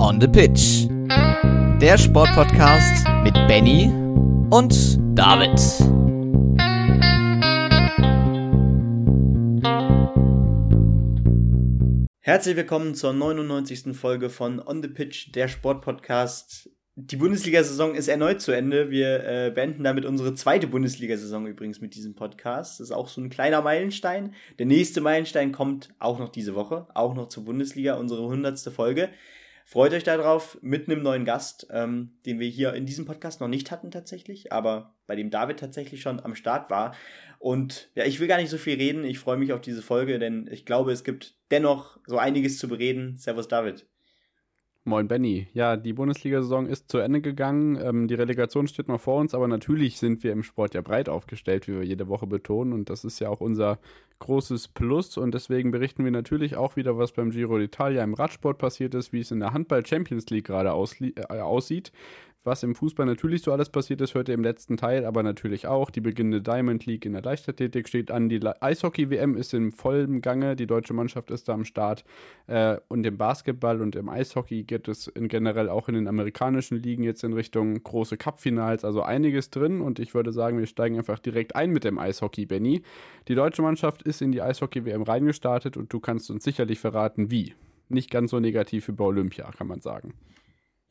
On the Pitch. Der Sportpodcast mit Benny und David. Herzlich willkommen zur 99. Folge von On the Pitch, der Sportpodcast. Die Bundesliga-Saison ist erneut zu Ende. Wir äh, beenden damit unsere zweite Bundesliga-Saison übrigens mit diesem Podcast. Das ist auch so ein kleiner Meilenstein. Der nächste Meilenstein kommt auch noch diese Woche, auch noch zur Bundesliga, unsere hundertste Folge. Freut euch darauf mit einem neuen Gast, ähm, den wir hier in diesem Podcast noch nicht hatten tatsächlich, aber bei dem David tatsächlich schon am Start war. Und ja, ich will gar nicht so viel reden. Ich freue mich auf diese Folge, denn ich glaube, es gibt dennoch so einiges zu bereden. Servus David. Moin Benny. Ja, die Bundesliga-Saison ist zu Ende gegangen. Ähm, die Relegation steht noch vor uns, aber natürlich sind wir im Sport ja breit aufgestellt, wie wir jede Woche betonen. Und das ist ja auch unser großes Plus. Und deswegen berichten wir natürlich auch wieder, was beim Giro d'Italia im Radsport passiert ist, wie es in der Handball Champions League gerade äh, aussieht. Was im Fußball natürlich so alles passiert ist, hört ihr im letzten Teil, aber natürlich auch. Die beginnende Diamond League in der Leichtathletik steht an. Die Eishockey-WM ist im vollen Gange. Die deutsche Mannschaft ist da am Start. Äh, und im Basketball und im Eishockey geht es in generell auch in den amerikanischen Ligen jetzt in Richtung große Cup-Finals. Also einiges drin. Und ich würde sagen, wir steigen einfach direkt ein mit dem Eishockey, Benny. Die deutsche Mannschaft ist in die Eishockey-WM reingestartet und du kannst uns sicherlich verraten, wie. Nicht ganz so negativ wie bei Olympia, kann man sagen.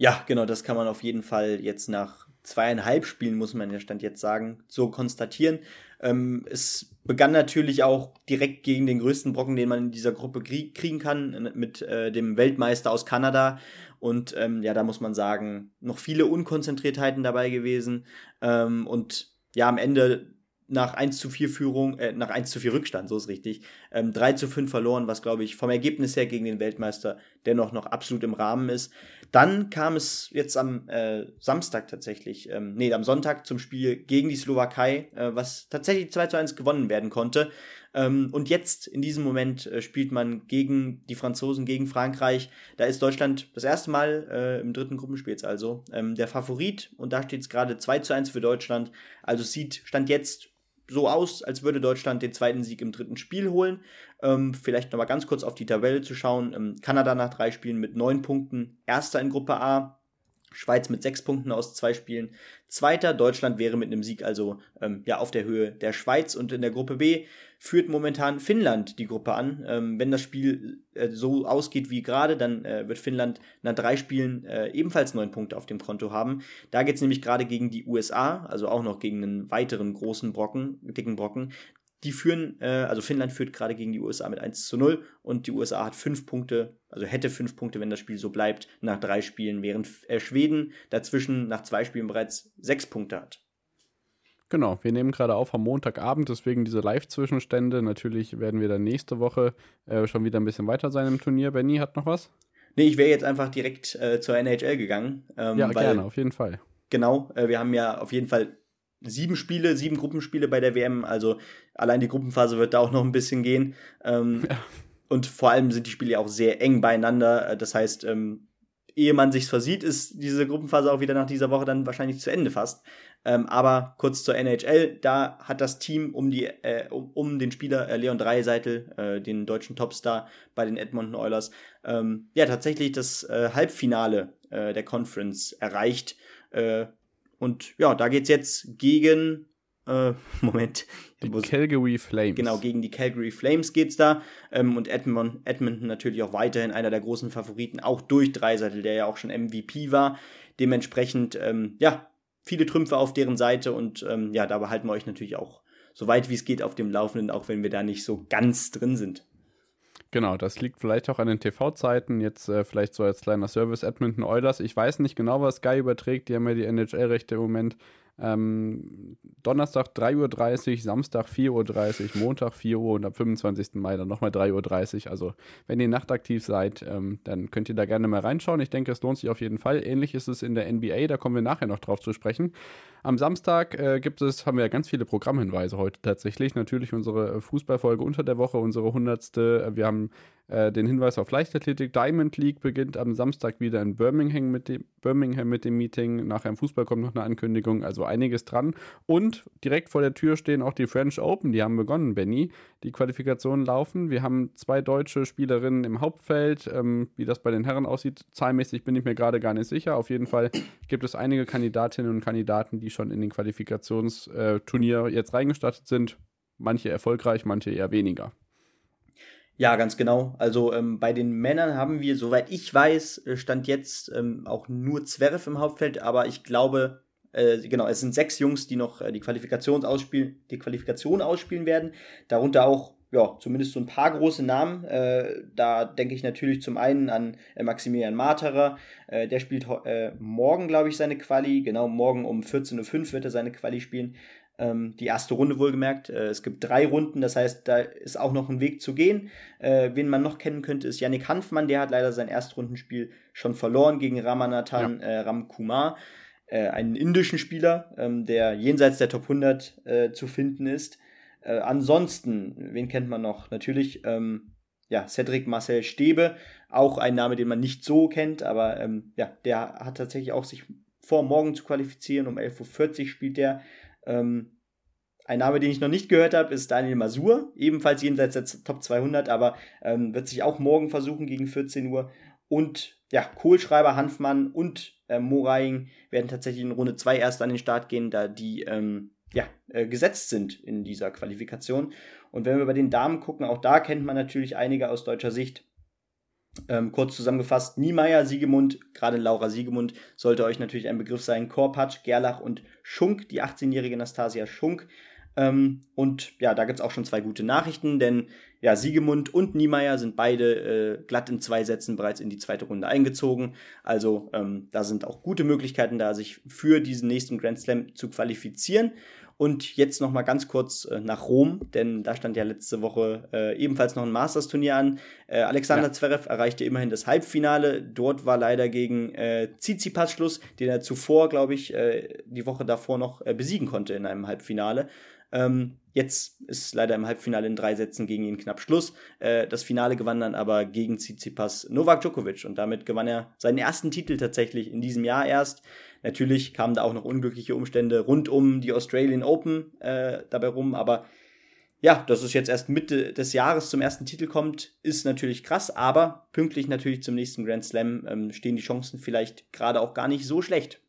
Ja, genau, das kann man auf jeden Fall jetzt nach zweieinhalb Spielen, muss man ja Stand jetzt sagen, so konstatieren. Ähm, es begann natürlich auch direkt gegen den größten Brocken, den man in dieser Gruppe krieg kriegen kann, mit äh, dem Weltmeister aus Kanada. Und ähm, ja, da muss man sagen, noch viele Unkonzentriertheiten dabei gewesen. Ähm, und ja, am Ende nach 1 zu 4 Führung, äh, nach 1 zu 4 Rückstand, so ist richtig, ähm, 3 zu 5 verloren, was glaube ich vom Ergebnis her gegen den Weltmeister dennoch noch absolut im Rahmen ist. Dann kam es jetzt am äh, Samstag tatsächlich, ähm, nee, am Sonntag zum Spiel gegen die Slowakei, äh, was tatsächlich 2 zu 1 gewonnen werden konnte. Ähm, und jetzt, in diesem Moment, äh, spielt man gegen die Franzosen, gegen Frankreich. Da ist Deutschland das erste Mal äh, im dritten Gruppenspiel also ähm, der Favorit. Und da steht es gerade 2 zu 1 für Deutschland. Also sieht, stand jetzt so aus, als würde Deutschland den zweiten Sieg im dritten Spiel holen. Ähm, vielleicht nochmal ganz kurz auf die Tabelle zu schauen. Ähm, Kanada nach drei Spielen mit neun Punkten, erster in Gruppe A. Schweiz mit sechs Punkten aus zwei Spielen. Zweiter, Deutschland wäre mit einem Sieg also ähm, ja auf der Höhe der Schweiz und in der Gruppe B führt momentan Finnland die Gruppe an. Ähm, wenn das Spiel äh, so ausgeht wie gerade, dann äh, wird Finnland nach drei Spielen äh, ebenfalls neun Punkte auf dem Konto haben. Da geht es nämlich gerade gegen die USA, also auch noch gegen einen weiteren großen Brocken, dicken Brocken. Die führen, äh, also Finnland führt gerade gegen die USA mit 1 zu 0 und die USA hat fünf Punkte, also hätte fünf Punkte, wenn das Spiel so bleibt, nach drei Spielen, während äh, Schweden dazwischen nach zwei Spielen bereits sechs Punkte hat. Genau, wir nehmen gerade auf am Montagabend, deswegen diese Live-Zwischenstände. Natürlich werden wir dann nächste Woche äh, schon wieder ein bisschen weiter sein im Turnier. Benny hat noch was? Nee, ich wäre jetzt einfach direkt äh, zur NHL gegangen. Ähm, ja, weil, gerne, auf jeden Fall. Genau, äh, wir haben ja auf jeden Fall sieben Spiele, sieben Gruppenspiele bei der WM. Also allein die Gruppenphase wird da auch noch ein bisschen gehen. Ähm, ja. Und vor allem sind die Spiele auch sehr eng beieinander. Äh, das heißt, ähm, ehe man sich's versieht, ist diese Gruppenphase auch wieder nach dieser Woche dann wahrscheinlich zu Ende fast. Ähm, aber kurz zur NHL, da hat das Team um, die, äh, um, um den Spieler äh, Leon Dreiseitel, äh, den deutschen Topstar bei den Edmonton Oilers, ähm, ja tatsächlich das äh, Halbfinale äh, der Conference erreicht. Äh, und ja, da geht's jetzt gegen Moment. Die Calgary Flames. Genau, gegen die Calgary Flames geht's da. Ähm, und Edmond, Edmonton natürlich auch weiterhin einer der großen Favoriten, auch durch Dreiseitel, der ja auch schon MVP war. Dementsprechend, ähm, ja, viele Trümpfe auf deren Seite und ähm, ja, da behalten wir euch natürlich auch so weit wie es geht auf dem Laufenden, auch wenn wir da nicht so ganz drin sind. Genau, das liegt vielleicht auch an den TV-Zeiten. Jetzt äh, vielleicht so als kleiner Service Edmonton Oilers. Ich weiß nicht genau, was Sky überträgt. Die haben ja die NHL-Rechte im Moment. Ähm, Donnerstag 3.30 Uhr, Samstag 4.30 Uhr, Montag 4 Uhr und am 25. Mai dann nochmal 3.30 Uhr. Also, wenn ihr nachtaktiv seid, ähm, dann könnt ihr da gerne mal reinschauen. Ich denke, es lohnt sich auf jeden Fall. Ähnlich ist es in der NBA, da kommen wir nachher noch drauf zu sprechen. Am Samstag äh, gibt es, haben wir ja ganz viele Programmhinweise heute tatsächlich. Natürlich unsere Fußballfolge unter der Woche, unsere hundertste. Wir haben äh, den Hinweis auf Leichtathletik. Diamond League beginnt am Samstag wieder in Birmingham mit, dem, Birmingham mit dem Meeting. Nachher im Fußball kommt noch eine Ankündigung, also einiges dran. Und direkt vor der Tür stehen auch die French Open. Die haben begonnen, Benny. Die Qualifikationen laufen. Wir haben zwei deutsche Spielerinnen im Hauptfeld. Ähm, wie das bei den Herren aussieht, zahlmäßig bin ich mir gerade gar nicht sicher. Auf jeden Fall gibt es einige Kandidatinnen und Kandidaten, die schon in den Qualifikationsturnier jetzt reingestartet sind. Manche erfolgreich, manche eher weniger. Ja, ganz genau. Also ähm, bei den Männern haben wir, soweit ich weiß, äh, stand jetzt ähm, auch nur Zverev im Hauptfeld, aber ich glaube, äh, genau, es sind sechs Jungs, die noch äh, die Qualifikation ausspielen, die Qualifikation ausspielen werden. Darunter auch, ja, zumindest so ein paar große Namen. Äh, da denke ich natürlich zum einen an äh, Maximilian Materer. Äh, der spielt äh, morgen, glaube ich, seine Quali. Genau, morgen um 14.05 Uhr wird er seine Quali spielen. Ähm, die erste Runde wohlgemerkt. Äh, es gibt drei Runden, das heißt, da ist auch noch ein Weg zu gehen. Äh, wen man noch kennen könnte, ist Yannick Hanfmann. Der hat leider sein Erstrundenspiel schon verloren gegen Ramanathan ja. Ramkumar, einen indischen Spieler, ähm, der jenseits der Top 100 äh, zu finden ist. Äh, ansonsten, wen kennt man noch? Natürlich, ähm, ja, Cedric Marcel Stebe, auch ein Name, den man nicht so kennt, aber ähm, ja, der hat tatsächlich auch sich vor, morgen zu qualifizieren. Um 11.40 Uhr spielt der. Ähm, ein Name, den ich noch nicht gehört habe, ist Daniel Masur, ebenfalls jenseits der Top 200, aber ähm, wird sich auch morgen versuchen gegen 14 Uhr. Und ja, Kohlschreiber, Hanfmann und äh, Moraing werden tatsächlich in Runde 2 erst an den Start gehen, da die ähm, ja, äh, gesetzt sind in dieser Qualifikation. Und wenn wir bei den Damen gucken, auch da kennt man natürlich einige aus deutscher Sicht. Ähm, kurz zusammengefasst, Niemeyer, Siegemund, gerade Laura Siegemund sollte euch natürlich ein Begriff sein. Korpatsch, Gerlach und Schunk, die 18-jährige Nastasia Schunk. Ähm, und ja, da gibt es auch schon zwei gute Nachrichten, denn ja, Siegemund und Niemeyer sind beide äh, glatt in zwei Sätzen bereits in die zweite Runde eingezogen. Also ähm, da sind auch gute Möglichkeiten da, sich für diesen nächsten Grand Slam zu qualifizieren. Und jetzt noch mal ganz kurz äh, nach Rom, denn da stand ja letzte Woche äh, ebenfalls noch ein Masters-Turnier an. Äh, Alexander ja. Zverev erreichte immerhin das Halbfinale. Dort war leider gegen äh, Tsitsipas Schluss, den er zuvor, glaube ich, äh, die Woche davor noch äh, besiegen konnte in einem Halbfinale. Ähm, jetzt ist leider im Halbfinale in drei Sätzen gegen ihn knapp Schluss. Äh, das Finale gewann dann aber gegen Tsitsipas Novak Djokovic und damit gewann er seinen ersten Titel tatsächlich in diesem Jahr erst. Natürlich kamen da auch noch unglückliche Umstände rund um die Australian Open äh, dabei rum, aber ja, dass es jetzt erst Mitte des Jahres zum ersten Titel kommt, ist natürlich krass, aber pünktlich natürlich zum nächsten Grand Slam ähm, stehen die Chancen vielleicht gerade auch gar nicht so schlecht.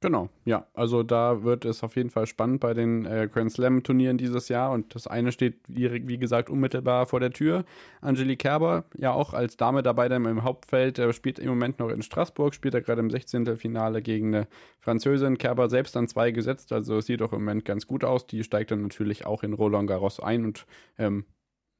Genau, ja. Also da wird es auf jeden Fall spannend bei den äh, Grand Slam-Turnieren dieses Jahr. Und das eine steht, wie, wie, gesagt, unmittelbar vor der Tür. Angelique Kerber, ja auch als Dame dabei dann im Hauptfeld, äh, spielt im Moment noch in Straßburg, spielt er gerade im 16. Finale gegen eine Französin. Kerber selbst an zwei gesetzt, also sieht auch im Moment ganz gut aus. Die steigt dann natürlich auch in Roland Garros ein und ähm,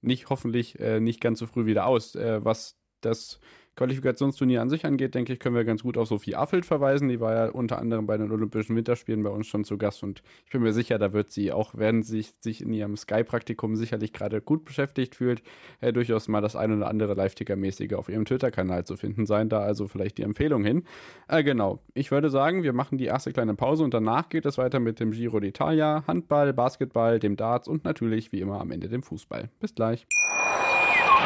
nicht hoffentlich äh, nicht ganz so früh wieder aus, äh, was das Qualifikationsturnier an sich angeht, denke ich, können wir ganz gut auf Sophie Affelt verweisen. Die war ja unter anderem bei den Olympischen Winterspielen bei uns schon zu Gast und ich bin mir sicher, da wird sie auch, während sie sich in ihrem Sky-Praktikum sicherlich gerade gut beschäftigt fühlt, äh, durchaus mal das ein oder andere Live-Ticker-mäßige auf ihrem Twitter-Kanal zu finden sein. Da also vielleicht die Empfehlung hin. Äh, genau. Ich würde sagen, wir machen die erste kleine Pause und danach geht es weiter mit dem Giro d'Italia, Handball, Basketball, dem Darts und natürlich wie immer am Ende dem Fußball. Bis gleich.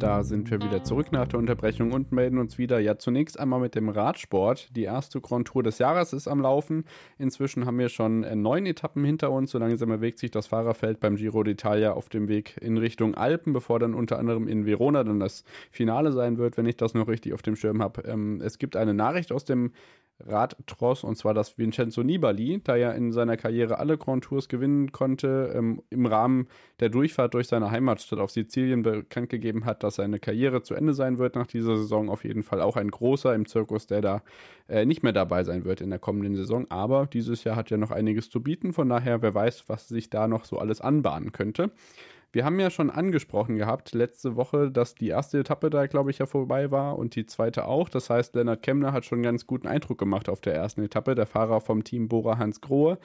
Da sind wir wieder zurück nach der Unterbrechung und melden uns wieder. Ja, zunächst einmal mit dem Radsport. Die erste Grand Tour des Jahres ist am Laufen. Inzwischen haben wir schon äh, neun Etappen hinter uns. So langsam bewegt sich das Fahrerfeld beim Giro d'Italia auf dem Weg in Richtung Alpen, bevor dann unter anderem in Verona dann das Finale sein wird, wenn ich das noch richtig auf dem Schirm habe. Ähm, es gibt eine Nachricht aus dem Radtross, und zwar das Vincenzo Nibali, da er in seiner Karriere alle Grand Tours gewinnen konnte, ähm, im Rahmen der Durchfahrt durch seine Heimatstadt auf Sizilien bekannt gegeben hat, dass seine Karriere zu Ende sein wird nach dieser Saison. Auf jeden Fall auch ein großer im Zirkus, der da äh, nicht mehr dabei sein wird in der kommenden Saison. Aber dieses Jahr hat ja noch einiges zu bieten, von daher, wer weiß, was sich da noch so alles anbahnen könnte. Wir haben ja schon angesprochen gehabt letzte Woche, dass die erste Etappe da, glaube ich, ja vorbei war und die zweite auch. Das heißt, Lennart Kemmler hat schon einen ganz guten Eindruck gemacht auf der ersten Etappe. Der Fahrer vom Team Bora Hans Grohe.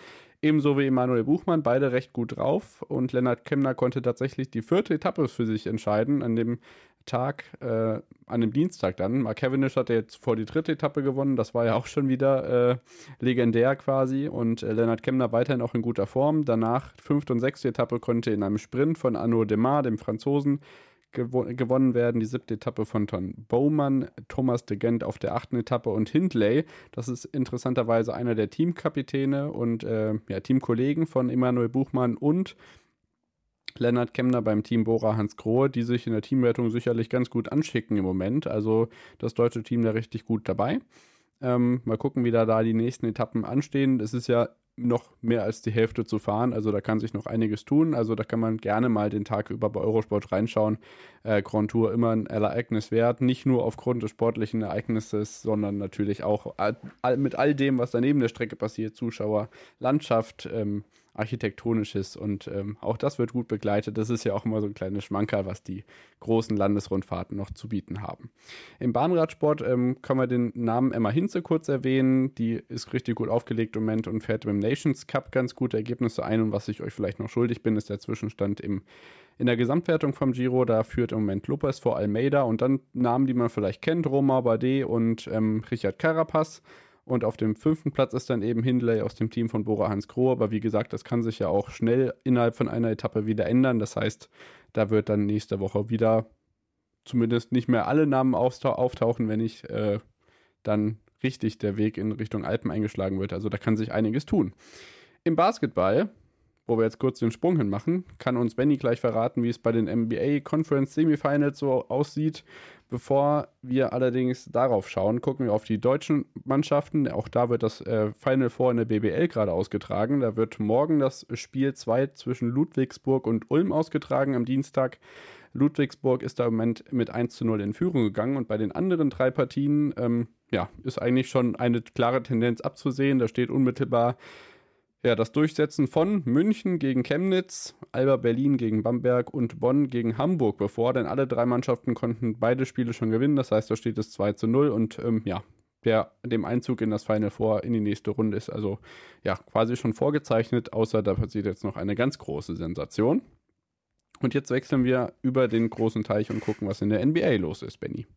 Ebenso wie Emanuel Buchmann, beide recht gut drauf. Und Lennart Kemmler konnte tatsächlich die vierte Etappe für sich entscheiden, an dem Tag, äh, an dem Dienstag dann. Mark Cavendish hat ja jetzt vor die dritte Etappe gewonnen. Das war ja auch schon wieder äh, legendär quasi. Und äh, Lennart Kemmler weiterhin auch in guter Form. Danach, fünfte und sechste Etappe, konnte in einem Sprint von Arnaud Demar, dem Franzosen, gewo gewonnen werden. Die siebte Etappe von Ton Bowman, Thomas de Gent auf der achten Etappe und Hindley. Das ist interessanterweise einer der Teamkapitäne und äh, ja, Teamkollegen von Emanuel Buchmann und Lennart Kemner beim Team Bora Hans Grohe, die sich in der Teamwertung sicherlich ganz gut anschicken im Moment. Also das deutsche Team da richtig gut dabei. Ähm, mal gucken, wie da, da die nächsten Etappen anstehen. Es ist ja noch mehr als die Hälfte zu fahren, also da kann sich noch einiges tun. Also da kann man gerne mal den Tag über bei Eurosport reinschauen. Äh, Grand Tour immer ein Ereignis wert, nicht nur aufgrund des sportlichen Ereignisses, sondern natürlich auch all, mit all dem, was daneben der Strecke passiert, Zuschauer, Landschaft. Ähm, Architektonisches und ähm, auch das wird gut begleitet. Das ist ja auch immer so ein kleines Schmankerl, was die großen Landesrundfahrten noch zu bieten haben. Im Bahnradsport ähm, können wir den Namen Emma Hinze kurz erwähnen. Die ist richtig gut aufgelegt im Moment und fährt im Nations Cup ganz gute Ergebnisse ein. Und was ich euch vielleicht noch schuldig bin, ist der Zwischenstand im, in der Gesamtwertung vom Giro. Da führt im Moment Lopez vor Almeida und dann Namen, die man vielleicht kennt, Roma Bardet und ähm, Richard Carapaz. Und auf dem fünften Platz ist dann eben Hindley aus dem Team von Bora Hans Kroh. Aber wie gesagt, das kann sich ja auch schnell innerhalb von einer Etappe wieder ändern. Das heißt, da wird dann nächste Woche wieder zumindest nicht mehr alle Namen auftauchen, wenn nicht äh, dann richtig der Weg in Richtung Alpen eingeschlagen wird. Also da kann sich einiges tun. Im Basketball, wo wir jetzt kurz den Sprung hin machen, kann uns Benny gleich verraten, wie es bei den NBA Conference Semifinals so aussieht. Bevor wir allerdings darauf schauen, gucken wir auf die deutschen Mannschaften. Auch da wird das äh, Final Four in der BBL gerade ausgetragen. Da wird morgen das Spiel 2 zwischen Ludwigsburg und Ulm ausgetragen am Dienstag. Ludwigsburg ist da im Moment mit 1 zu 0 in Führung gegangen und bei den anderen drei Partien ähm, ja, ist eigentlich schon eine klare Tendenz abzusehen. Da steht unmittelbar ja, das Durchsetzen von München gegen Chemnitz, Alba Berlin gegen Bamberg und Bonn gegen Hamburg bevor, denn alle drei Mannschaften konnten beide Spiele schon gewinnen. Das heißt, da steht es 2 zu 0 und ähm, ja, der dem Einzug in das Final Four in die nächste Runde ist also ja quasi schon vorgezeichnet, außer da passiert jetzt noch eine ganz große Sensation. Und jetzt wechseln wir über den großen Teich und gucken, was in der NBA los ist, Benny.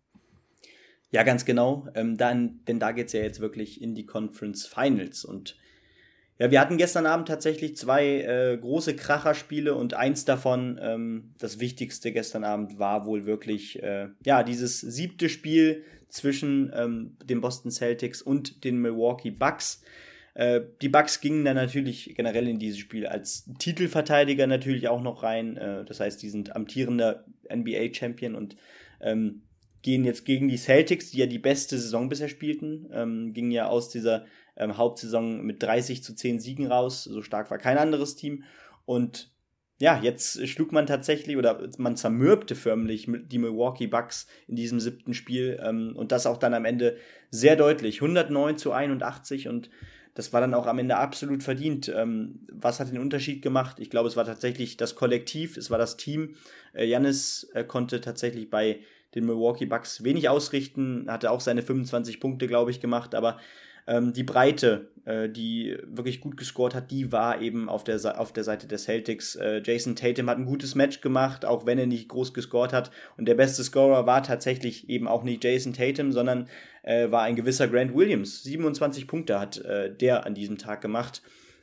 Ja, ganz genau. Ähm, dann, denn da geht es ja jetzt wirklich in die Conference Finals und ja, wir hatten gestern Abend tatsächlich zwei äh, große Kracherspiele und eins davon, ähm, das wichtigste gestern Abend, war wohl wirklich äh, ja dieses siebte Spiel zwischen ähm, den Boston Celtics und den Milwaukee Bucks. Äh, die Bucks gingen dann natürlich generell in dieses Spiel als Titelverteidiger natürlich auch noch rein. Äh, das heißt, die sind amtierender NBA-Champion und ähm, gehen jetzt gegen die Celtics, die ja die beste Saison bisher spielten, ähm, gingen ja aus dieser ähm, Hauptsaison mit 30 zu 10 Siegen raus. So stark war kein anderes Team. Und ja, jetzt schlug man tatsächlich oder man zermürbte förmlich die Milwaukee Bucks in diesem siebten Spiel ähm, und das auch dann am Ende sehr deutlich. 109 zu 81 und das war dann auch am Ende absolut verdient. Ähm, was hat den Unterschied gemacht? Ich glaube, es war tatsächlich das Kollektiv, es war das Team. Janis äh, äh, konnte tatsächlich bei den Milwaukee Bucks wenig ausrichten, hatte auch seine 25 Punkte, glaube ich, gemacht, aber ähm, die Breite, äh, die wirklich gut gescored hat, die war eben auf der, auf der Seite der Celtics. Äh, Jason Tatum hat ein gutes Match gemacht, auch wenn er nicht groß gescored hat. Und der beste Scorer war tatsächlich eben auch nicht Jason Tatum, sondern äh, war ein gewisser Grant Williams. 27 Punkte hat äh, der an diesem Tag gemacht.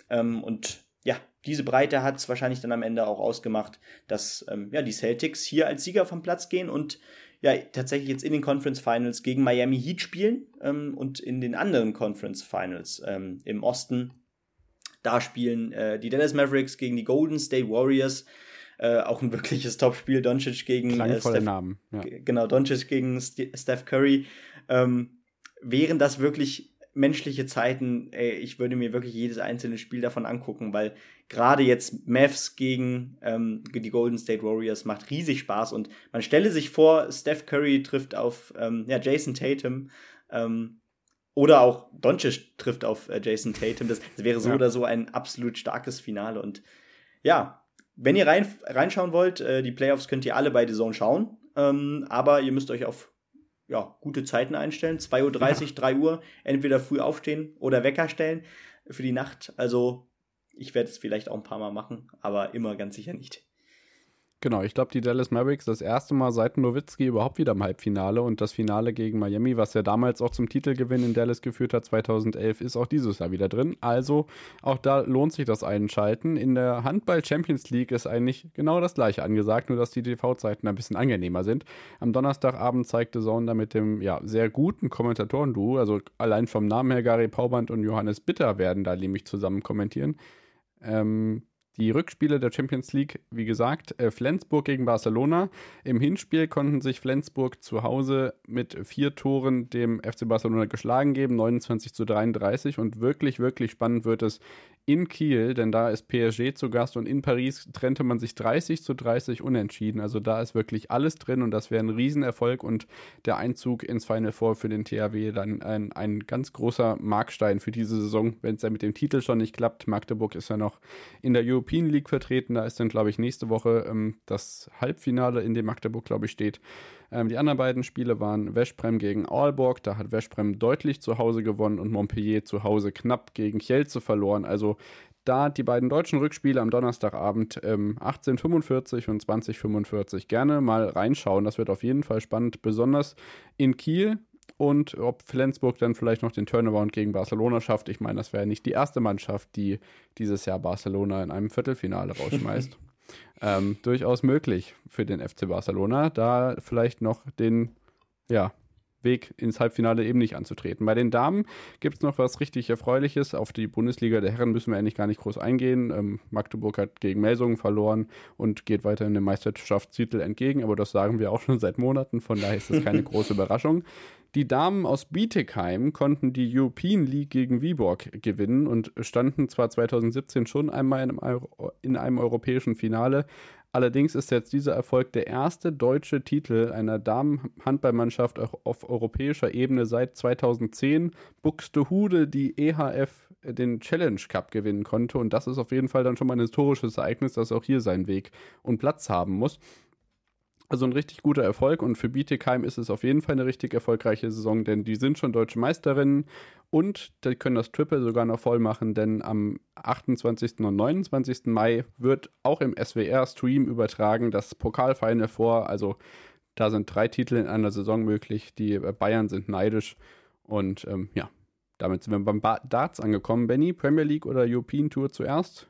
Ähm, und ja, diese Breite hat es wahrscheinlich dann am Ende auch ausgemacht, dass ähm, ja, die Celtics hier als Sieger vom Platz gehen und ja tatsächlich jetzt in den Conference Finals gegen Miami Heat spielen ähm, und in den anderen Conference Finals ähm, im Osten da spielen äh, die Dallas Mavericks gegen die Golden State Warriors. Äh, auch ein wirkliches Topspiel. Doncic gegen äh, Steph, Namen. Ja. Genau, Doncic gegen St Steph Curry. Ähm, wären das wirklich menschliche Zeiten, ey, ich würde mir wirklich jedes einzelne Spiel davon angucken, weil gerade jetzt Mavs gegen ähm, die Golden State Warriors macht riesig Spaß und man stelle sich vor, Steph Curry trifft auf ähm, ja, Jason Tatum ähm, oder auch Doncic trifft auf äh, Jason Tatum. Das, das wäre so ja. oder so ein absolut starkes Finale und ja, wenn ihr rein, reinschauen wollt, äh, die Playoffs könnt ihr alle bei The Zone schauen, ähm, aber ihr müsst euch auf ja, gute Zeiten einstellen. 2.30 Uhr, ja. 3 Uhr, entweder früh aufstehen oder Wecker stellen für die Nacht. Also ich werde es vielleicht auch ein paar Mal machen, aber immer ganz sicher nicht. Genau, ich glaube, die Dallas Mavericks das erste Mal seit Nowitzki überhaupt wieder im Halbfinale und das Finale gegen Miami, was ja damals auch zum Titelgewinn in Dallas geführt hat, 2011, ist auch dieses Jahr wieder drin. Also auch da lohnt sich das Einschalten. In der Handball Champions League ist eigentlich genau das gleiche angesagt, nur dass die TV-Zeiten ein bisschen angenehmer sind. Am Donnerstagabend zeigte Zone mit dem ja, sehr guten Kommentatoren-Duo, also allein vom Namen her Gary Pauband und Johannes Bitter werden da nämlich zusammen kommentieren. Ähm, die Rückspiele der Champions League, wie gesagt, äh, Flensburg gegen Barcelona. Im Hinspiel konnten sich Flensburg zu Hause mit vier Toren dem FC Barcelona geschlagen geben, 29 zu 33. Und wirklich, wirklich spannend wird es in Kiel, denn da ist PSG zu Gast und in Paris trennte man sich 30 zu 30 unentschieden. Also da ist wirklich alles drin und das wäre ein Riesenerfolg und der Einzug ins Final Four für den THW dann ein, ein ganz großer Markstein für diese Saison, wenn es ja mit dem Titel schon nicht klappt. Magdeburg ist ja noch in der European League vertreten, da ist dann, glaube ich, nächste Woche ähm, das Halbfinale, in dem Magdeburg, glaube ich, steht. Ähm, die anderen beiden Spiele waren Veszprem gegen Aalborg. Da hat Veszprem deutlich zu Hause gewonnen und Montpellier zu Hause knapp gegen Kielce verloren. Also da die beiden deutschen Rückspiele am Donnerstagabend ähm, 1845 und 2045 gerne mal reinschauen. Das wird auf jeden Fall spannend, besonders in Kiel. Und ob Flensburg dann vielleicht noch den Turnaround gegen Barcelona schafft. Ich meine, das wäre nicht die erste Mannschaft, die dieses Jahr Barcelona in einem Viertelfinale rausschmeißt. ähm, durchaus möglich für den FC Barcelona, da vielleicht noch den ja, Weg ins Halbfinale eben nicht anzutreten. Bei den Damen gibt es noch was richtig Erfreuliches. Auf die Bundesliga der Herren müssen wir eigentlich gar nicht groß eingehen. Ähm, Magdeburg hat gegen Melsungen verloren und geht weiterhin dem Meisterschaftstitel entgegen, aber das sagen wir auch schon seit Monaten, von daher ist das keine große Überraschung. Die Damen aus Bietigheim konnten die European League gegen Viborg gewinnen und standen zwar 2017 schon einmal in einem, Euro in einem europäischen Finale, allerdings ist jetzt dieser Erfolg der erste deutsche Titel einer Damenhandballmannschaft auf europäischer Ebene seit 2010. Buxtehude die EHF den Challenge Cup gewinnen konnte und das ist auf jeden Fall dann schon mal ein historisches Ereignis, das auch hier seinen Weg und Platz haben muss. Also ein richtig guter Erfolg und für Bietigheim ist es auf jeden Fall eine richtig erfolgreiche Saison, denn die sind schon deutsche Meisterinnen und die können das Triple sogar noch voll machen, denn am 28. und 29. Mai wird auch im SWR-Stream übertragen das Pokalfinal vor. Also da sind drei Titel in einer Saison möglich. Die Bayern sind neidisch und ähm, ja, damit sind wir beim Darts angekommen. Benny, Premier League oder European Tour zuerst?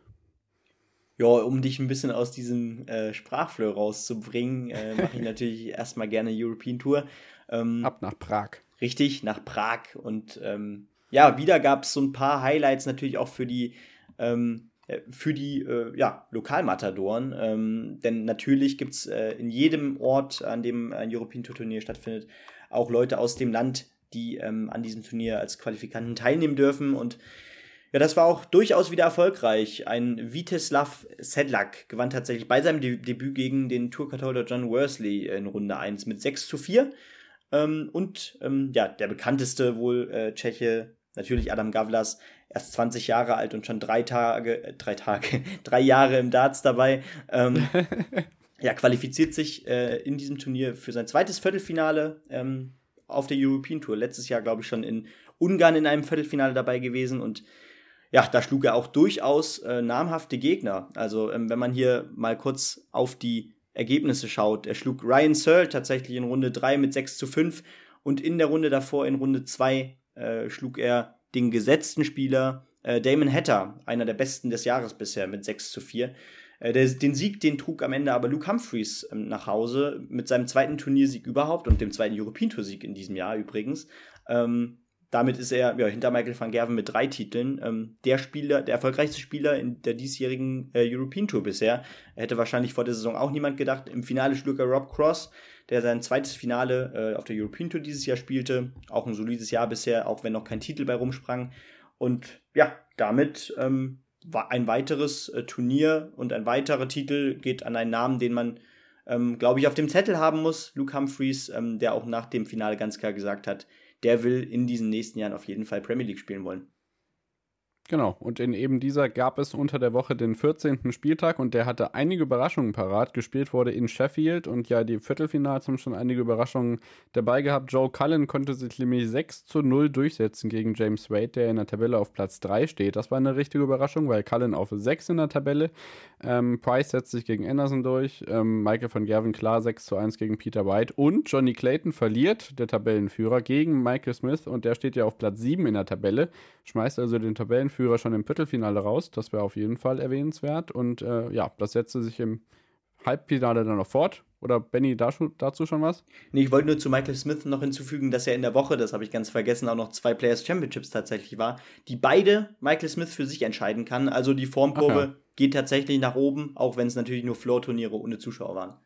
Ja, um dich ein bisschen aus diesem äh, Sprachflow rauszubringen, äh, mache ich natürlich erstmal gerne European Tour. Ähm, Ab nach Prag. Richtig, nach Prag. Und ähm, ja, wieder gab es so ein paar Highlights natürlich auch für die, ähm, äh, für die äh, ja, Lokalmatadoren. Ähm, denn natürlich gibt es äh, in jedem Ort, an dem ein European Tour Turnier stattfindet, auch Leute aus dem Land, die ähm, an diesem Turnier als Qualifikanten teilnehmen dürfen. Und ja, das war auch durchaus wieder erfolgreich. Ein Viteslav Sedlak gewann tatsächlich bei seinem De Debüt gegen den Tourkartolder John Worsley in Runde 1 mit 6 zu 4. Ähm, und ähm, ja, der bekannteste wohl äh, Tscheche, natürlich Adam Gavlas, erst 20 Jahre alt und schon drei Tage, äh, drei Tage, drei Jahre im Darts dabei. Ähm, ja, qualifiziert sich äh, in diesem Turnier für sein zweites Viertelfinale ähm, auf der European Tour. Letztes Jahr, glaube ich, schon in Ungarn in einem Viertelfinale dabei gewesen und ja, da schlug er auch durchaus äh, namhafte Gegner. Also, ähm, wenn man hier mal kurz auf die Ergebnisse schaut, er schlug Ryan Searle tatsächlich in Runde 3 mit 6 zu 5 und in der Runde davor, in Runde 2, äh, schlug er den gesetzten Spieler äh, Damon Hatter, einer der besten des Jahres bisher, mit 6 zu 4. Äh, den Sieg, den trug am Ende aber Luke Humphreys ähm, nach Hause mit seinem zweiten Turniersieg überhaupt und dem zweiten European Tour Sieg in diesem Jahr übrigens. Ähm, damit ist er ja, hinter Michael van Gerven mit drei Titeln ähm, der Spieler, der erfolgreichste Spieler in der diesjährigen äh, European Tour bisher. Er hätte wahrscheinlich vor der Saison auch niemand gedacht. Im Finale schlug er Rob Cross, der sein zweites Finale äh, auf der European Tour dieses Jahr spielte. Auch ein solides Jahr bisher, auch wenn noch kein Titel bei rumsprang. Und ja, damit ähm, war ein weiteres äh, Turnier und ein weiterer Titel geht an einen Namen, den man, ähm, glaube ich, auf dem Zettel haben muss. Luke Humphreys, ähm, der auch nach dem Finale ganz klar gesagt hat, der will in diesen nächsten Jahren auf jeden Fall Premier League spielen wollen. Genau, und in eben dieser gab es unter der Woche den 14. Spieltag und der hatte einige Überraschungen parat. Gespielt wurde in Sheffield und ja, die Viertelfinals haben schon einige Überraschungen dabei gehabt. Joe Cullen konnte sich nämlich 6 zu 0 durchsetzen gegen James Wade, der in der Tabelle auf Platz 3 steht. Das war eine richtige Überraschung, weil Cullen auf 6 in der Tabelle. Ähm, Price setzt sich gegen Anderson durch. Ähm, Michael van Gerven klar 6 zu 1 gegen Peter White. Und Johnny Clayton verliert, der Tabellenführer, gegen Michael Smith und der steht ja auf Platz 7 in der Tabelle. Schmeißt also den Tabellenführer Tabellenführer schon im Viertelfinale raus. Das wäre auf jeden Fall erwähnenswert. Und äh, ja, das setzte sich im Halbfinale dann noch fort. Oder Benny, dazu, dazu schon was? Nee, ich wollte nur zu Michael Smith noch hinzufügen, dass er in der Woche, das habe ich ganz vergessen, auch noch zwei Players Championships tatsächlich war, die beide Michael Smith für sich entscheiden kann. Also die Formkurve ja. geht tatsächlich nach oben, auch wenn es natürlich nur Floor-Turniere ohne Zuschauer waren.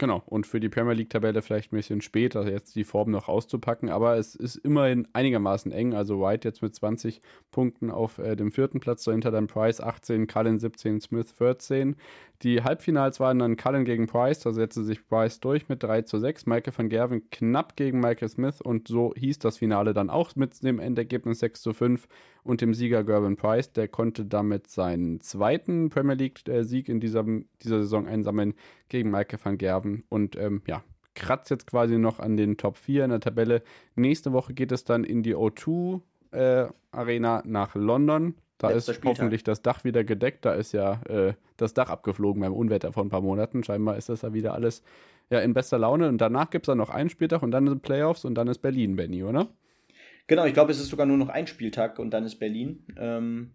Genau, und für die Premier League-Tabelle vielleicht ein bisschen später jetzt die Form noch auszupacken, aber es ist immerhin einigermaßen eng. Also White jetzt mit 20 Punkten auf äh, dem vierten Platz, dahinter dann Price 18, Cullen 17, Smith 14. Die Halbfinals waren dann Cullen gegen Price, da setzte sich Price durch mit 3 zu 6. Michael van Gerven knapp gegen Michael Smith und so hieß das Finale dann auch mit dem Endergebnis 6 zu 5 und dem Sieger Gervin Price. Der konnte damit seinen zweiten Premier League-Sieg in dieser, dieser Saison einsammeln gegen Michael van Gerven und ähm, ja, kratzt jetzt quasi noch an den Top 4 in der Tabelle. Nächste Woche geht es dann in die O2 äh, Arena nach London. Da Letzter ist Spieltag. hoffentlich das Dach wieder gedeckt. Da ist ja äh, das Dach abgeflogen beim Unwetter vor ein paar Monaten. Scheinbar ist das ja wieder alles ja, in bester Laune. Und danach gibt es dann noch einen Spieltag und dann sind Playoffs und dann ist Berlin, Benny, oder? Genau, ich glaube, es ist sogar nur noch ein Spieltag und dann ist Berlin. Ähm,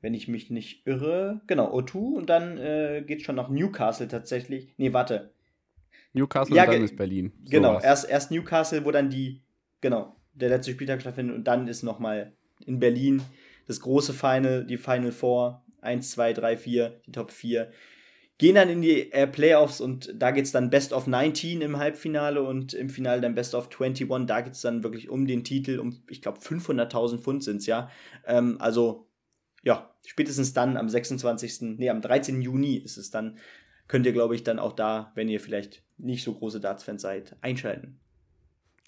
wenn ich mich nicht irre. Genau, O2 und dann äh, geht es schon nach Newcastle tatsächlich. Nee, warte. Newcastle ja, und dann ist Berlin. So genau, erst, erst Newcastle, wo dann die, genau, der letzte Spieltag stattfindet und dann ist nochmal in Berlin das große Final, die Final Four, 1, 2, 3, 4, die Top 4, gehen dann in die äh, Playoffs und da geht es dann Best of 19 im Halbfinale und im Finale dann Best of 21. Da geht es dann wirklich um den Titel, um, ich glaube, 500.000 Pfund sind es ja. Ähm, also, ja, spätestens dann am 26., nee, am 13. Juni ist es dann, könnt ihr, glaube ich, dann auch da, wenn ihr vielleicht nicht so große Darts-Fans seid, einschalten.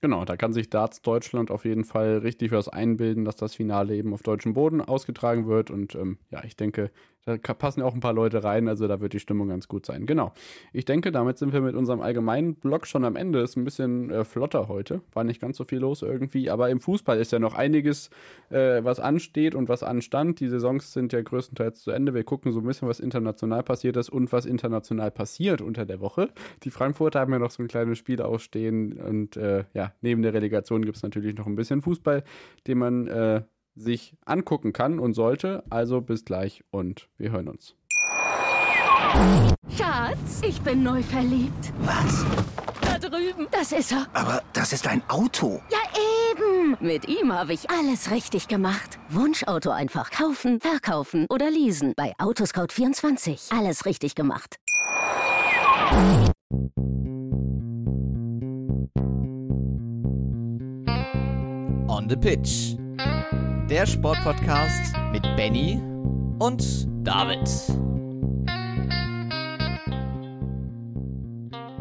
Genau, da kann sich Darts Deutschland auf jeden Fall richtig was einbilden, dass das Finale eben auf deutschem Boden ausgetragen wird. Und ähm, ja, ich denke, da passen ja auch ein paar Leute rein, also da wird die Stimmung ganz gut sein. Genau. Ich denke, damit sind wir mit unserem allgemeinen Blog schon am Ende. Ist ein bisschen äh, flotter heute. War nicht ganz so viel los irgendwie, aber im Fußball ist ja noch einiges, äh, was ansteht und was anstand. Die Saisons sind ja größtenteils zu Ende. Wir gucken so ein bisschen, was international passiert ist und was international passiert unter der Woche. Die Frankfurter haben ja noch so ein kleines Spiel ausstehen und äh, ja, neben der Relegation gibt es natürlich noch ein bisschen Fußball, den man äh, sich angucken kann und sollte. Also bis gleich und wir hören uns. Schatz, ich bin neu verliebt. Was? Da drüben. Das ist er. Aber das ist ein Auto. Ja, eben. Mit ihm habe ich alles richtig gemacht. Wunschauto einfach kaufen, verkaufen oder leasen. Bei Autoscout24. Alles richtig gemacht. On the Pitch der Sportpodcast mit Benny und David.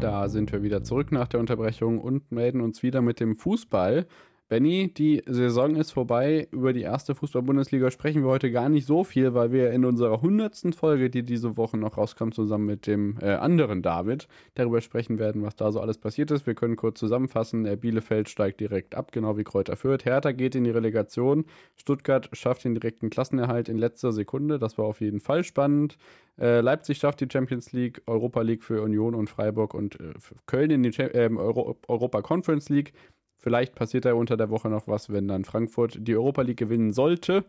Da sind wir wieder zurück nach der Unterbrechung und melden uns wieder mit dem Fußball. Benny, die Saison ist vorbei. Über die erste Fußball-Bundesliga sprechen wir heute gar nicht so viel, weil wir in unserer hundertsten Folge, die diese Woche noch rauskommt, zusammen mit dem äh, anderen David, darüber sprechen werden, was da so alles passiert ist. Wir können kurz zusammenfassen. Der Bielefeld steigt direkt ab, genau wie Kräuter Fürth. Hertha geht in die Relegation. Stuttgart schafft den direkten Klassenerhalt in letzter Sekunde. Das war auf jeden Fall spannend. Äh, Leipzig schafft die Champions League, Europa League für Union und Freiburg und äh, Köln in die äh, Euro Europa Conference League. Vielleicht passiert da unter der Woche noch was, wenn dann Frankfurt die Europa League gewinnen sollte.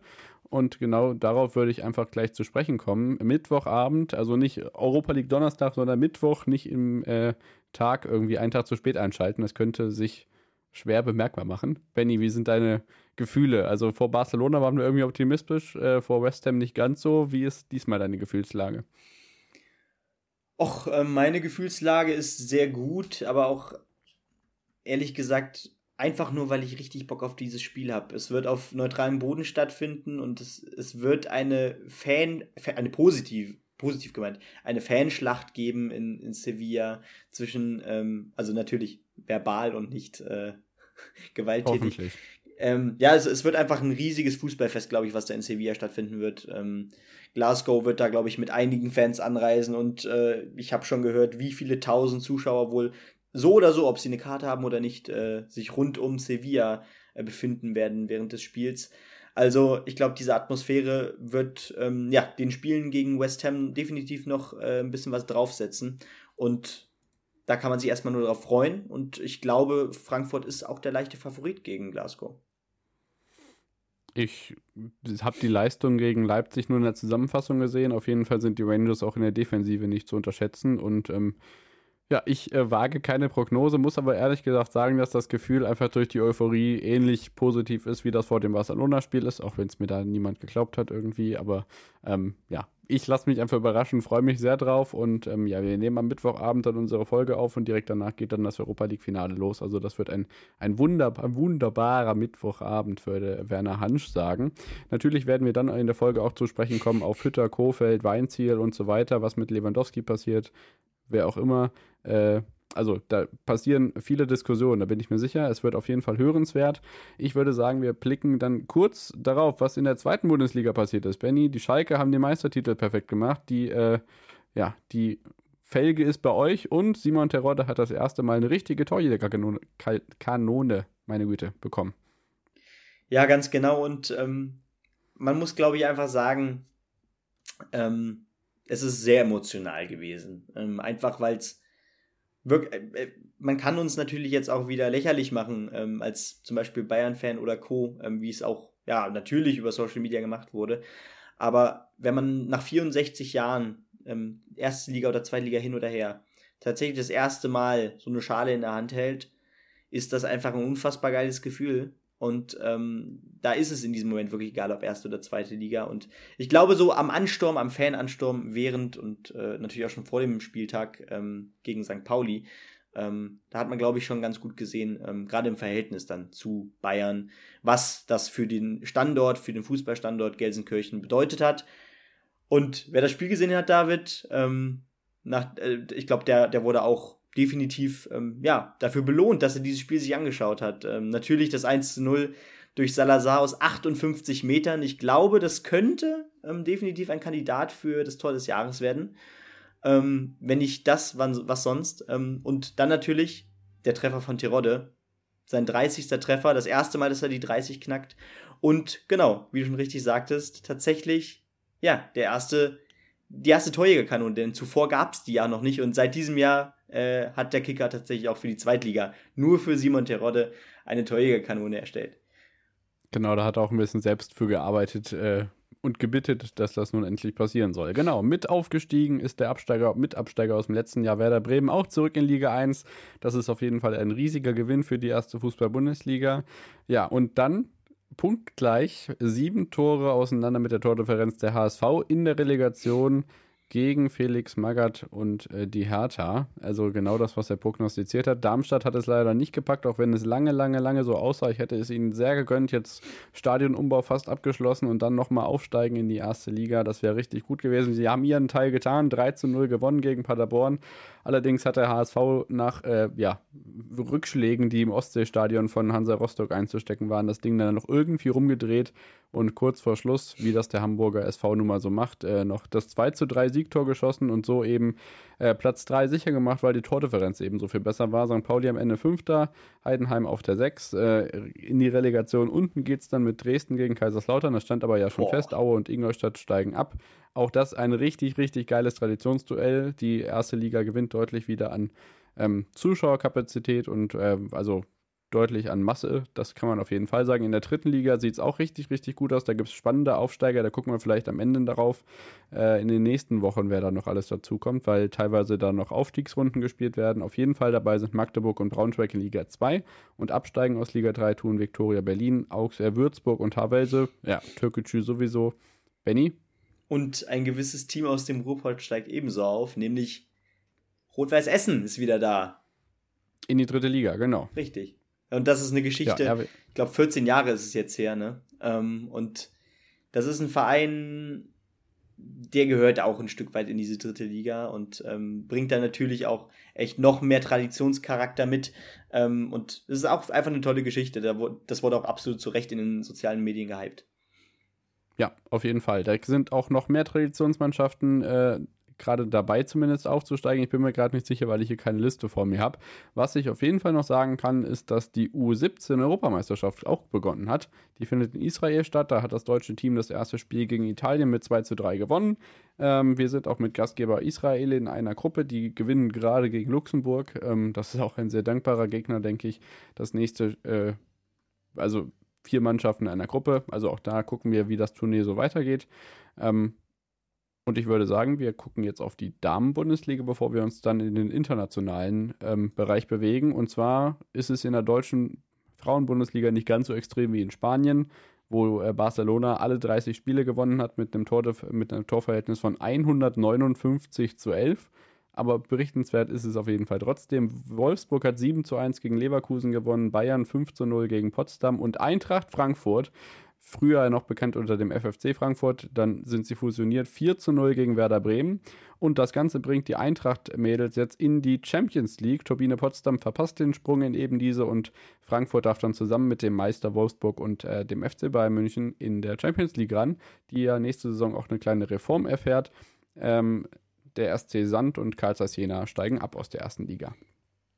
Und genau darauf würde ich einfach gleich zu sprechen kommen. Mittwochabend, also nicht Europa League Donnerstag, sondern Mittwoch, nicht im äh, Tag irgendwie einen Tag zu spät einschalten. Das könnte sich schwer bemerkbar machen. Benny, wie sind deine Gefühle? Also vor Barcelona waren wir irgendwie optimistisch, äh, vor West Ham nicht ganz so. Wie ist diesmal deine Gefühlslage? Och, äh, meine Gefühlslage ist sehr gut, aber auch ehrlich gesagt einfach nur, weil ich richtig Bock auf dieses Spiel habe. Es wird auf neutralem Boden stattfinden und es, es wird eine Fan, eine positive, positiv gemeint, eine Fanschlacht geben in, in Sevilla zwischen, ähm, also natürlich verbal und nicht äh, gewalttätig. Ähm, ja, es, es wird einfach ein riesiges Fußballfest, glaube ich, was da in Sevilla stattfinden wird. Ähm, Glasgow wird da, glaube ich, mit einigen Fans anreisen und äh, ich habe schon gehört, wie viele tausend Zuschauer wohl so oder so, ob sie eine Karte haben oder nicht, äh, sich rund um Sevilla äh, befinden werden während des Spiels. Also ich glaube, diese Atmosphäre wird ähm, ja den Spielen gegen West Ham definitiv noch äh, ein bisschen was draufsetzen und da kann man sich erstmal nur darauf freuen und ich glaube, Frankfurt ist auch der leichte Favorit gegen Glasgow. Ich habe die Leistung gegen Leipzig nur in der Zusammenfassung gesehen. Auf jeden Fall sind die Rangers auch in der Defensive nicht zu unterschätzen und ähm, ja, ich äh, wage keine Prognose, muss aber ehrlich gesagt sagen, dass das Gefühl einfach durch die Euphorie ähnlich positiv ist, wie das vor dem Barcelona-Spiel ist, auch wenn es mir da niemand geglaubt hat irgendwie. Aber ähm, ja, ich lasse mich einfach überraschen, freue mich sehr drauf und ähm, ja, wir nehmen am Mittwochabend dann unsere Folge auf und direkt danach geht dann das Europa League-Finale los. Also das wird ein, ein, wunderbar, wunderbarer Mittwochabend für Werner Hansch sagen. Natürlich werden wir dann in der Folge auch zu sprechen kommen auf Hütter, Kofeld, Weinziel und so weiter, was mit Lewandowski passiert, wer auch immer. Äh, also da passieren viele Diskussionen, da bin ich mir sicher. Es wird auf jeden Fall hörenswert. Ich würde sagen, wir blicken dann kurz darauf, was in der zweiten Bundesliga passiert ist. Benny, die Schalke haben den Meistertitel perfekt gemacht. Die, äh, ja, die Felge ist bei euch und Simon Terodde hat das erste Mal eine richtige Torjägerkanone, Kanone, meine Güte, bekommen. Ja, ganz genau. Und ähm, man muss, glaube ich, einfach sagen, ähm, es ist sehr emotional gewesen. Ähm, einfach weil es wirklich, äh, äh, man kann uns natürlich jetzt auch wieder lächerlich machen, ähm, als zum Beispiel Bayern-Fan oder Co., ähm, wie es auch, ja, natürlich über Social Media gemacht wurde. Aber wenn man nach 64 Jahren, ähm, erste Liga oder zweite Liga hin oder her, tatsächlich das erste Mal so eine Schale in der Hand hält, ist das einfach ein unfassbar geiles Gefühl. Und ähm, da ist es in diesem Moment wirklich egal, ob erste oder zweite Liga. Und ich glaube, so am Ansturm, am Fanansturm während und äh, natürlich auch schon vor dem Spieltag ähm, gegen St. Pauli, ähm, da hat man, glaube ich, schon ganz gut gesehen, ähm, gerade im Verhältnis dann zu Bayern, was das für den Standort, für den Fußballstandort Gelsenkirchen bedeutet hat. Und wer das Spiel gesehen hat, David, ähm, nach, äh, ich glaube, der, der wurde auch definitiv ähm, ja, dafür belohnt, dass er dieses Spiel sich angeschaut hat. Ähm, natürlich das 1 zu 0 durch Salazar aus 58 Metern. Ich glaube, das könnte ähm, definitiv ein Kandidat für das Tor des Jahres werden. Ähm, wenn nicht das, wann, was sonst. Ähm, und dann natürlich der Treffer von Terodde. Sein 30. Treffer, das erste Mal, dass er die 30 knackt. Und genau, wie du schon richtig sagtest, tatsächlich, ja, der erste, die erste Torjägerkanone, denn zuvor gab es die ja noch nicht. Und seit diesem Jahr äh, hat der Kicker tatsächlich auch für die Zweitliga nur für Simon Terodde eine Torjägerkanone erstellt. Genau, da hat er auch ein bisschen selbst für gearbeitet äh, und gebittet, dass das nun endlich passieren soll. Genau, mit aufgestiegen ist der Absteiger, Mitabsteiger aus dem letzten Jahr Werder Bremen auch zurück in Liga 1. Das ist auf jeden Fall ein riesiger Gewinn für die erste Fußball-Bundesliga. Ja, und dann punktgleich sieben Tore auseinander mit der Tordifferenz der HSV in der Relegation gegen Felix Magath und äh, die Hertha. Also genau das, was er prognostiziert hat. Darmstadt hat es leider nicht gepackt, auch wenn es lange, lange, lange so aussah. Ich hätte es ihnen sehr gegönnt. Jetzt Stadionumbau fast abgeschlossen und dann nochmal aufsteigen in die erste Liga. Das wäre richtig gut gewesen. Sie haben ihren Teil getan. 3 zu 0 gewonnen gegen Paderborn. Allerdings hat der HSV nach äh, ja, Rückschlägen, die im Ostseestadion von Hansa Rostock einzustecken waren, das Ding dann noch irgendwie rumgedreht und kurz vor Schluss, wie das der Hamburger SV nun mal so macht, äh, noch das 2 zu 3 Siegtor geschossen und so eben äh, Platz 3 sicher gemacht, weil die Tordifferenz eben so viel besser war. St. Pauli am Ende Fünfter, Heidenheim auf der 6. Äh, in die Relegation unten geht es dann mit Dresden gegen Kaiserslautern. Das stand aber ja schon Boah. fest. Aue und Ingolstadt steigen ab. Auch das ein richtig, richtig geiles Traditionsduell. Die erste Liga gewinnt deutlich wieder an ähm, Zuschauerkapazität und äh, also deutlich an Masse. Das kann man auf jeden Fall sagen. In der dritten Liga sieht es auch richtig, richtig gut aus. Da gibt es spannende Aufsteiger. Da gucken wir vielleicht am Ende darauf äh, in den nächsten Wochen, wer da noch alles dazukommt, weil teilweise da noch Aufstiegsrunden gespielt werden. Auf jeden Fall dabei sind Magdeburg und Braunschweig in Liga 2 und absteigen aus Liga 3 tun Viktoria Berlin, Augsburg, Würzburg und Havelse. Ja, Türkgücü sowieso. Benny? Und ein gewisses Team aus dem Ruhrpott steigt ebenso auf, nämlich Rot-Weiß Essen ist wieder da. In die dritte Liga, genau. Richtig. Und das ist eine Geschichte, ja, ich glaube 14 Jahre ist es jetzt her, ne? Ähm, und das ist ein Verein, der gehört auch ein Stück weit in diese dritte Liga und ähm, bringt da natürlich auch echt noch mehr Traditionscharakter mit. Ähm, und es ist auch einfach eine tolle Geschichte. das wurde auch absolut zu Recht in den sozialen Medien gehypt. Ja, auf jeden Fall. Da sind auch noch mehr Traditionsmannschaften äh, gerade dabei zumindest aufzusteigen. Ich bin mir gerade nicht sicher, weil ich hier keine Liste vor mir habe. Was ich auf jeden Fall noch sagen kann, ist, dass die U17-Europameisterschaft auch begonnen hat. Die findet in Israel statt. Da hat das deutsche Team das erste Spiel gegen Italien mit 2 zu 3 gewonnen. Ähm, wir sind auch mit Gastgeber Israel in einer Gruppe. Die gewinnen gerade gegen Luxemburg. Ähm, das ist auch ein sehr dankbarer Gegner, denke ich. Das nächste, äh, also vier Mannschaften in einer Gruppe. Also auch da gucken wir, wie das Turnier so weitergeht. Ähm, und ich würde sagen, wir gucken jetzt auf die Damen-Bundesliga, bevor wir uns dann in den internationalen ähm, Bereich bewegen. Und zwar ist es in der deutschen Frauen-Bundesliga nicht ganz so extrem wie in Spanien, wo äh, Barcelona alle 30 Spiele gewonnen hat mit einem, Tor, mit einem Torverhältnis von 159 zu 11. Aber berichtenswert ist es auf jeden Fall trotzdem. Wolfsburg hat 7 zu 1 gegen Leverkusen gewonnen, Bayern 5 zu 0 gegen Potsdam und Eintracht Frankfurt früher noch bekannt unter dem FFC Frankfurt, dann sind sie fusioniert 4 zu 0 gegen Werder Bremen und das Ganze bringt die Eintracht-Mädels jetzt in die Champions League. Turbine Potsdam verpasst den Sprung in eben diese und Frankfurt darf dann zusammen mit dem Meister Wolfsburg und äh, dem FC Bayern München in der Champions League ran, die ja nächste Saison auch eine kleine Reform erfährt. Ähm, der SC Sand und Karl Jena steigen ab aus der ersten Liga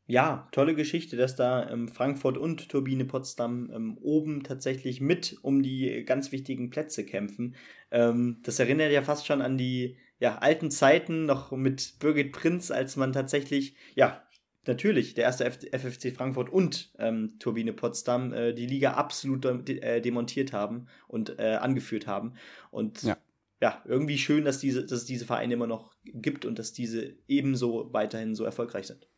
ja, tolle Geschichte, dass da ähm, Frankfurt und Turbine Potsdam ähm, oben tatsächlich mit um die ganz wichtigen Plätze kämpfen. Ähm, das erinnert ja fast schon an die ja, alten Zeiten, noch mit Birgit Prinz, als man tatsächlich, ja, natürlich, der erste F FFC Frankfurt und ähm, Turbine Potsdam äh, die Liga absolut de äh, demontiert haben und äh, angeführt haben. Und ja. ja, irgendwie schön, dass, diese, dass es diese Vereine immer noch gibt und dass diese ebenso weiterhin so erfolgreich sind.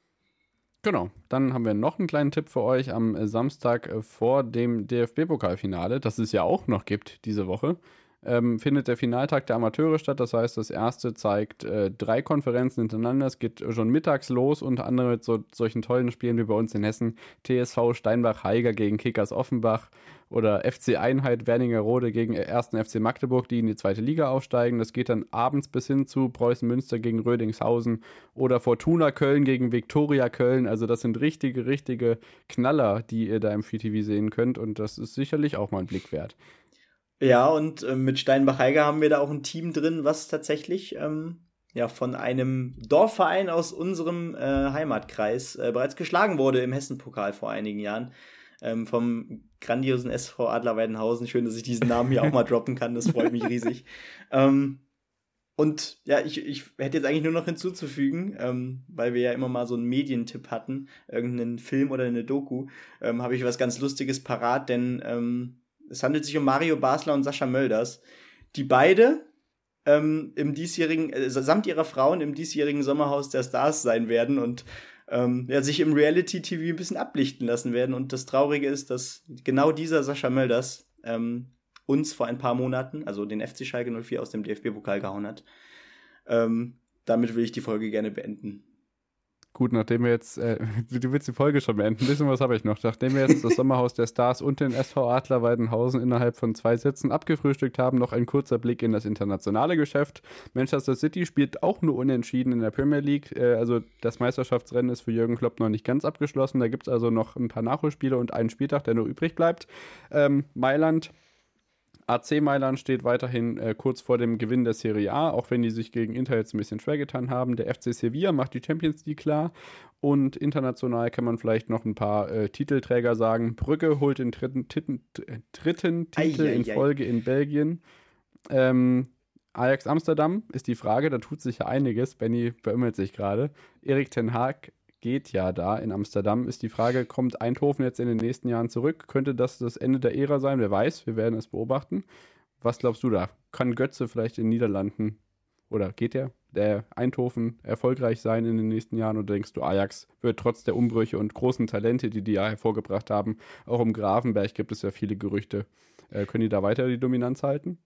Genau, dann haben wir noch einen kleinen Tipp für euch am äh, Samstag äh, vor dem DFB-Pokalfinale, das es ja auch noch gibt diese Woche. Ähm, findet der Finaltag der Amateure statt. Das heißt, das erste zeigt äh, drei Konferenzen hintereinander. Es geht schon mittags los, unter anderem mit so, solchen tollen Spielen wie bei uns in Hessen. TSV Steinbach-Heiger gegen Kickers Offenbach oder FC Einheit Wernigerode gegen 1. FC Magdeburg, die in die zweite Liga aufsteigen. Das geht dann abends bis hin zu Preußen Münster gegen Rödingshausen oder Fortuna Köln gegen Viktoria Köln. Also das sind richtige, richtige Knaller, die ihr da im FreeTV sehen könnt und das ist sicherlich auch mal ein Blick wert. Ja, und äh, mit Steinbach-Heiger haben wir da auch ein Team drin, was tatsächlich ähm, ja, von einem Dorfverein aus unserem äh, Heimatkreis äh, bereits geschlagen wurde im Hessen-Pokal vor einigen Jahren ähm, vom grandiosen SV Adler Weidenhausen. Schön, dass ich diesen Namen hier auch mal droppen kann. Das freut mich riesig. Ähm, und ja, ich, ich hätte jetzt eigentlich nur noch hinzuzufügen, ähm, weil wir ja immer mal so einen Medientipp hatten, irgendeinen Film oder eine Doku, ähm, habe ich was ganz Lustiges parat, denn ähm, es handelt sich um Mario Basler und Sascha Mölders, die beide ähm, im diesjährigen, äh, samt ihrer Frauen im diesjährigen Sommerhaus der Stars sein werden und ähm, ja, sich im Reality-TV ein bisschen ablichten lassen werden. Und das Traurige ist, dass genau dieser Sascha Mölders ähm, uns vor ein paar Monaten, also den FC Schalke 04 aus dem DFB-Pokal gehauen hat. Ähm, damit will ich die Folge gerne beenden. Gut, nachdem wir jetzt, äh, du willst die Folge schon beenden, ein bisschen was habe ich noch. Nachdem wir jetzt das Sommerhaus der Stars und den SV Adler Weidenhausen innerhalb von zwei Sätzen abgefrühstückt haben, noch ein kurzer Blick in das internationale Geschäft. Manchester City spielt auch nur unentschieden in der Premier League. Äh, also das Meisterschaftsrennen ist für Jürgen Klopp noch nicht ganz abgeschlossen. Da gibt es also noch ein paar Nachholspiele und einen Spieltag, der nur übrig bleibt. Ähm, Mailand AC Mailand steht weiterhin äh, kurz vor dem Gewinn der Serie A, auch wenn die sich gegen Inter jetzt ein bisschen schwer getan haben. Der FC Sevilla macht die Champions League klar. Und international kann man vielleicht noch ein paar äh, Titelträger sagen. Brügge holt den dritten, titten, äh, dritten Titel ei, ei, in Folge ei. in Belgien. Ähm, Ajax Amsterdam ist die Frage, da tut sich ja einiges. Benny beümmelt sich gerade. Erik Ten Haag geht ja da in Amsterdam. Ist die Frage, kommt Eindhoven jetzt in den nächsten Jahren zurück? Könnte das das Ende der Ära sein? Wer weiß, wir werden es beobachten. Was glaubst du da? Kann Götze vielleicht in den Niederlanden oder geht er, der Eindhoven, erfolgreich sein in den nächsten Jahren? Oder denkst du, Ajax wird trotz der Umbrüche und großen Talente, die die ja hervorgebracht haben, auch im Grafenberg gibt es ja viele Gerüchte, äh, können die da weiter die Dominanz halten?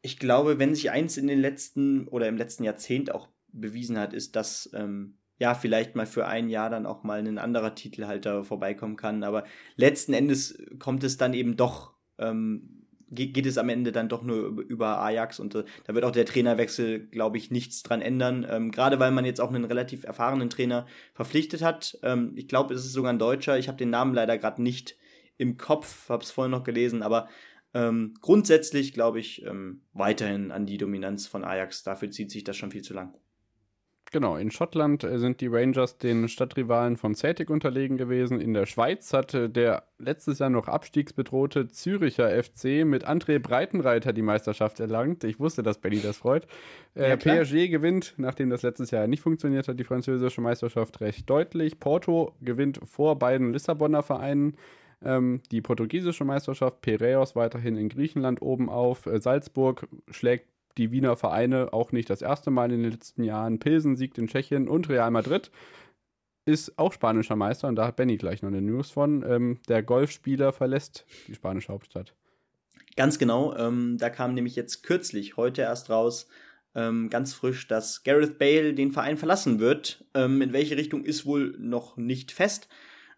Ich glaube, wenn sich eins in den letzten oder im letzten Jahrzehnt auch bewiesen hat, ist, dass ähm, ja, vielleicht mal für ein Jahr dann auch mal ein anderer Titelhalter vorbeikommen kann. Aber letzten Endes kommt es dann eben doch, ähm, geht, es am Ende dann doch nur über Ajax und äh, da wird auch der Trainerwechsel, glaube ich, nichts dran ändern. Ähm, Gerade weil man jetzt auch einen relativ erfahrenen Trainer verpflichtet hat. Ähm, ich glaube, es ist sogar ein Deutscher. Ich habe den Namen leider gerade nicht im Kopf, habe es vorhin noch gelesen, aber ähm, grundsätzlich glaube ich ähm, weiterhin an die Dominanz von Ajax. Dafür zieht sich das schon viel zu lang. Genau, in Schottland äh, sind die Rangers den Stadtrivalen von Celtic unterlegen gewesen. In der Schweiz hatte der letztes Jahr noch abstiegsbedrohte Züricher FC mit André Breitenreiter die Meisterschaft erlangt. Ich wusste, dass Benny das freut. Äh, ja, PSG gewinnt, nachdem das letztes Jahr nicht funktioniert hat, die französische Meisterschaft recht deutlich. Porto gewinnt vor beiden Lissabonner Vereinen ähm, die portugiesische Meisterschaft. Piraeus weiterhin in Griechenland oben auf. Äh, Salzburg schlägt die Wiener Vereine auch nicht das erste Mal in den letzten Jahren. Pilsen siegt in Tschechien und Real Madrid ist auch spanischer Meister und da hat Benny gleich noch eine News von. Ähm, der Golfspieler verlässt die spanische Hauptstadt. Ganz genau. Ähm, da kam nämlich jetzt kürzlich, heute erst raus, ähm, ganz frisch, dass Gareth Bale den Verein verlassen wird. Ähm, in welche Richtung ist wohl noch nicht fest.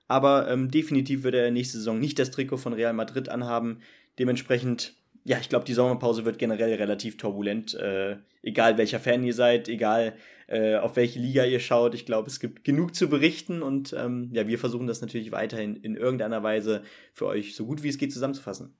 Aber ähm, definitiv wird er nächste Saison nicht das Trikot von Real Madrid anhaben. Dementsprechend ja, ich glaube, die Sommerpause wird generell relativ turbulent. Äh, egal welcher Fan ihr seid, egal äh, auf welche Liga ihr schaut. Ich glaube, es gibt genug zu berichten und ähm, ja, wir versuchen das natürlich weiterhin in irgendeiner Weise für euch so gut wie es geht zusammenzufassen.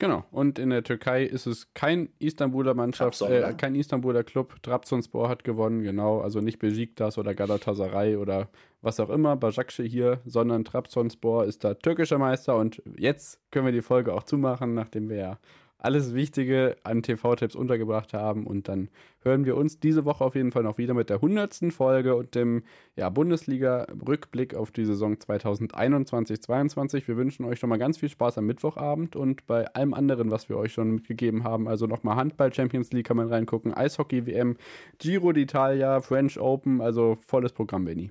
Genau, und in der Türkei ist es kein Istanbuler Mannschaft, äh, ne? kein Istanbuler Club. Trabzonspor hat gewonnen, genau, also nicht Besiktas oder Galatasaray oder was auch immer, Bajakce hier, sondern Trabzonspor ist da türkischer Meister und jetzt können wir die Folge auch zumachen, nachdem wir ja alles Wichtige an TV-Tipps untergebracht haben. Und dann hören wir uns diese Woche auf jeden Fall noch wieder mit der 100. Folge und dem ja, Bundesliga-Rückblick auf die Saison 2021-22. Wir wünschen euch schon mal ganz viel Spaß am Mittwochabend und bei allem anderen, was wir euch schon mitgegeben haben. Also nochmal Handball Champions League kann man reingucken, Eishockey WM, Giro d'Italia, French Open, also volles Programm, Benny.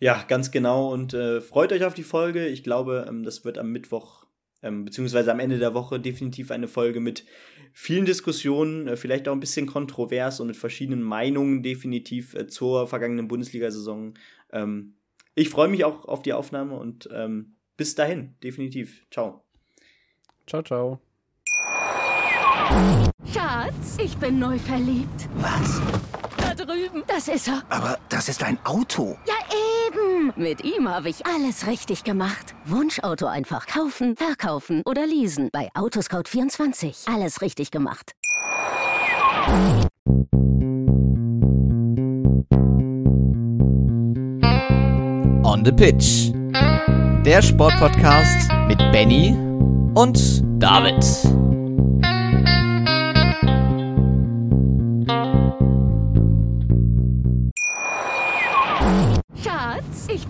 Ja, ganz genau. Und äh, freut euch auf die Folge. Ich glaube, ähm, das wird am Mittwoch ähm, beziehungsweise am Ende der Woche definitiv eine Folge mit vielen Diskussionen, äh, vielleicht auch ein bisschen kontrovers und mit verschiedenen Meinungen definitiv äh, zur vergangenen Bundesliga-Saison. Ähm, ich freue mich auch auf die Aufnahme und ähm, bis dahin, definitiv. Ciao. Ciao, ciao. Schatz, ich bin neu verliebt. Was? Da drüben. Das ist er. Aber das ist ein Auto. Ja, eben. Mit ihm habe ich alles richtig gemacht. Wunschauto einfach kaufen, verkaufen oder leasen. Bei Autoscout24. Alles richtig gemacht. On the Pitch. Der Sportpodcast mit Benny und David.